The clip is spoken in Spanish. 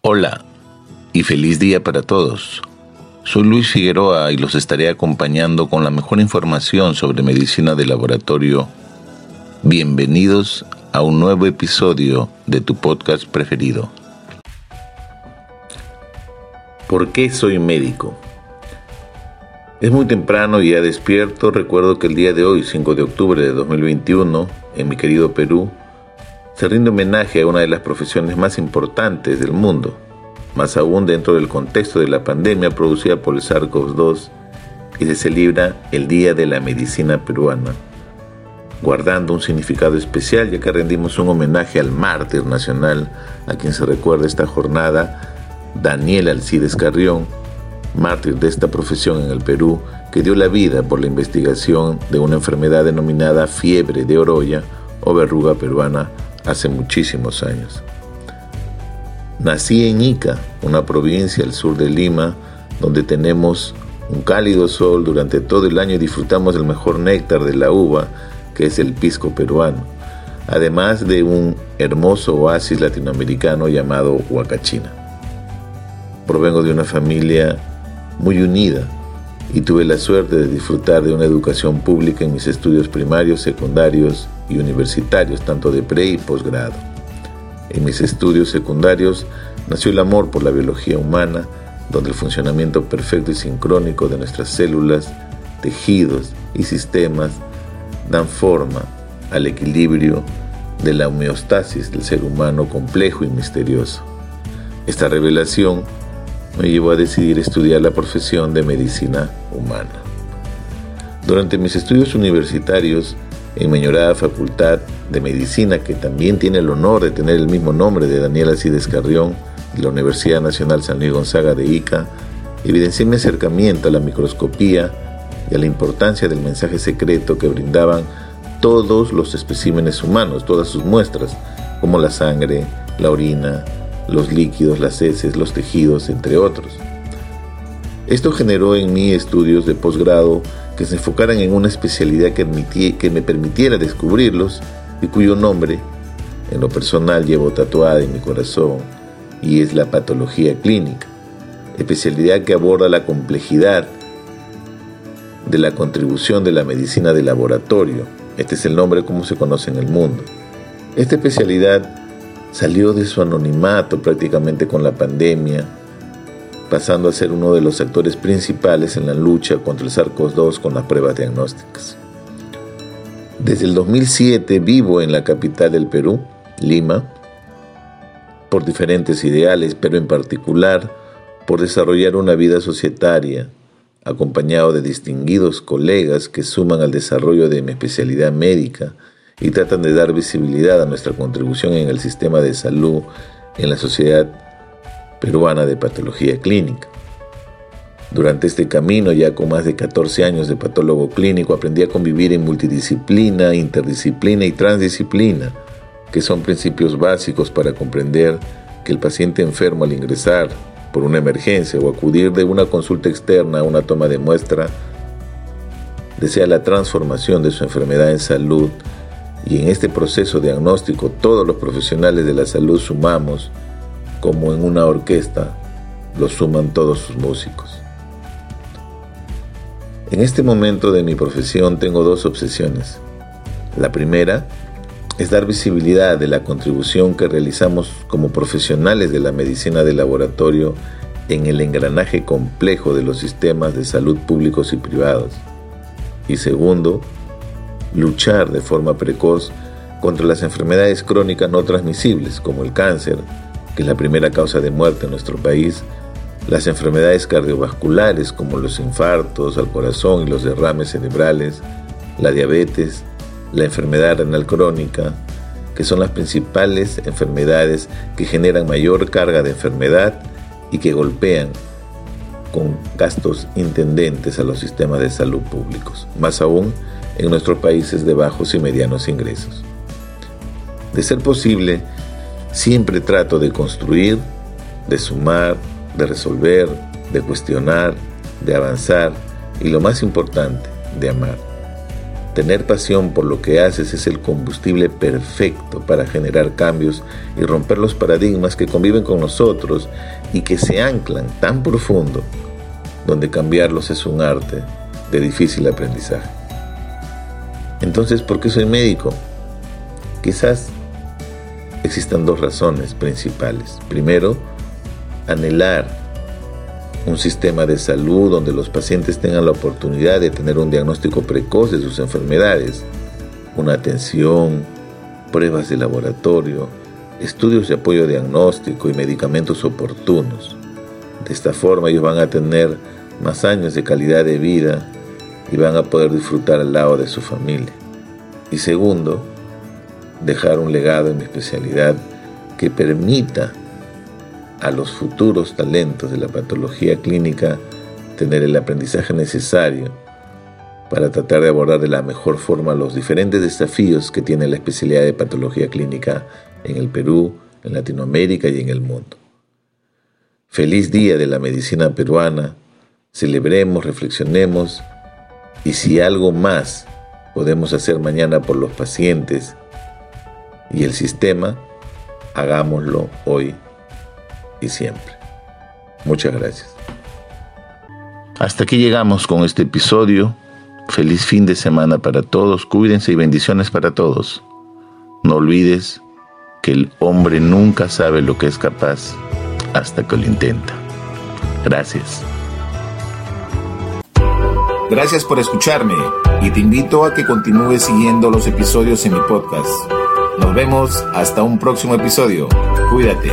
Hola y feliz día para todos. Soy Luis Figueroa y los estaré acompañando con la mejor información sobre medicina de laboratorio. Bienvenidos a un nuevo episodio de tu podcast preferido. ¿Por qué soy médico? Es muy temprano y ya despierto. Recuerdo que el día de hoy, 5 de octubre de 2021, en mi querido Perú, se rinde homenaje a una de las profesiones más importantes del mundo, más aún dentro del contexto de la pandemia producida por el SARS-CoV-2 y se celebra el Día de la Medicina Peruana, guardando un significado especial ya que rendimos un homenaje al mártir nacional a quien se recuerda esta jornada Daniel Alcides Carrión, mártir de esta profesión en el Perú, que dio la vida por la investigación de una enfermedad denominada fiebre de oroya o verruga peruana hace muchísimos años. Nací en Ica, una provincia al sur de Lima, donde tenemos un cálido sol durante todo el año y disfrutamos del mejor néctar de la uva, que es el pisco peruano, además de un hermoso oasis latinoamericano llamado Huacachina. Provengo de una familia muy unida y tuve la suerte de disfrutar de una educación pública en mis estudios primarios, secundarios y universitarios, tanto de pre y posgrado. En mis estudios secundarios nació el amor por la biología humana, donde el funcionamiento perfecto y sincrónico de nuestras células, tejidos y sistemas dan forma al equilibrio de la homeostasis del ser humano complejo y misterioso. Esta revelación me llevó a decidir estudiar la profesión de medicina humana. Durante mis estudios universitarios en mi Facultad de Medicina, que también tiene el honor de tener el mismo nombre de Daniel Alcides Carrión de la Universidad Nacional San Luis Gonzaga de Ica, evidencié mi acercamiento a la microscopía y a la importancia del mensaje secreto que brindaban todos los especímenes humanos, todas sus muestras, como la sangre, la orina, los líquidos, las heces, los tejidos, entre otros. Esto generó en mí estudios de posgrado que se enfocaran en una especialidad que, que me permitiera descubrirlos y cuyo nombre, en lo personal, llevo tatuada en mi corazón y es la patología clínica, especialidad que aborda la complejidad de la contribución de la medicina de laboratorio. Este es el nombre como se conoce en el mundo. Esta especialidad salió de su anonimato prácticamente con la pandemia, pasando a ser uno de los actores principales en la lucha contra el SARS-CoV-2 con las pruebas diagnósticas. Desde el 2007 vivo en la capital del Perú, Lima, por diferentes ideales, pero en particular por desarrollar una vida societaria, acompañado de distinguidos colegas que suman al desarrollo de mi especialidad médica y tratan de dar visibilidad a nuestra contribución en el sistema de salud en la Sociedad Peruana de Patología Clínica. Durante este camino, ya con más de 14 años de patólogo clínico, aprendí a convivir en multidisciplina, interdisciplina y transdisciplina, que son principios básicos para comprender que el paciente enfermo al ingresar por una emergencia o acudir de una consulta externa a una toma de muestra, desea la transformación de su enfermedad en salud y en este proceso diagnóstico todos los profesionales de la salud sumamos, como en una orquesta, lo suman todos sus músicos. En este momento de mi profesión tengo dos obsesiones. La primera es dar visibilidad de la contribución que realizamos como profesionales de la medicina de laboratorio en el engranaje complejo de los sistemas de salud públicos y privados. Y segundo, luchar de forma precoz contra las enfermedades crónicas no transmisibles como el cáncer, que es la primera causa de muerte en nuestro país, las enfermedades cardiovasculares como los infartos al corazón y los derrames cerebrales, la diabetes, la enfermedad renal crónica, que son las principales enfermedades que generan mayor carga de enfermedad y que golpean con gastos intendentes a los sistemas de salud públicos, más aún en nuestros países de bajos y medianos ingresos. De ser posible, siempre trato de construir, de sumar, de resolver, de cuestionar, de avanzar y lo más importante, de amar. Tener pasión por lo que haces es el combustible perfecto para generar cambios y romper los paradigmas que conviven con nosotros y que se anclan tan profundo, donde cambiarlos es un arte de difícil aprendizaje. Entonces, ¿por qué soy médico? Quizás existan dos razones principales. Primero, anhelar un sistema de salud donde los pacientes tengan la oportunidad de tener un diagnóstico precoz de sus enfermedades, una atención, pruebas de laboratorio, estudios de apoyo diagnóstico y medicamentos oportunos. De esta forma ellos van a tener más años de calidad de vida y van a poder disfrutar al lado de su familia. Y segundo, dejar un legado en mi especialidad que permita a los futuros talentos de la patología clínica tener el aprendizaje necesario para tratar de abordar de la mejor forma los diferentes desafíos que tiene la especialidad de patología clínica en el Perú, en Latinoamérica y en el mundo. Feliz Día de la Medicina Peruana, celebremos, reflexionemos y si algo más podemos hacer mañana por los pacientes y el sistema, hagámoslo hoy y siempre. Muchas gracias. Hasta aquí llegamos con este episodio. Feliz fin de semana para todos. Cuídense y bendiciones para todos. No olvides que el hombre nunca sabe lo que es capaz hasta que lo intenta. Gracias. Gracias por escucharme y te invito a que continúes siguiendo los episodios en mi podcast. Nos vemos hasta un próximo episodio. Cuídate.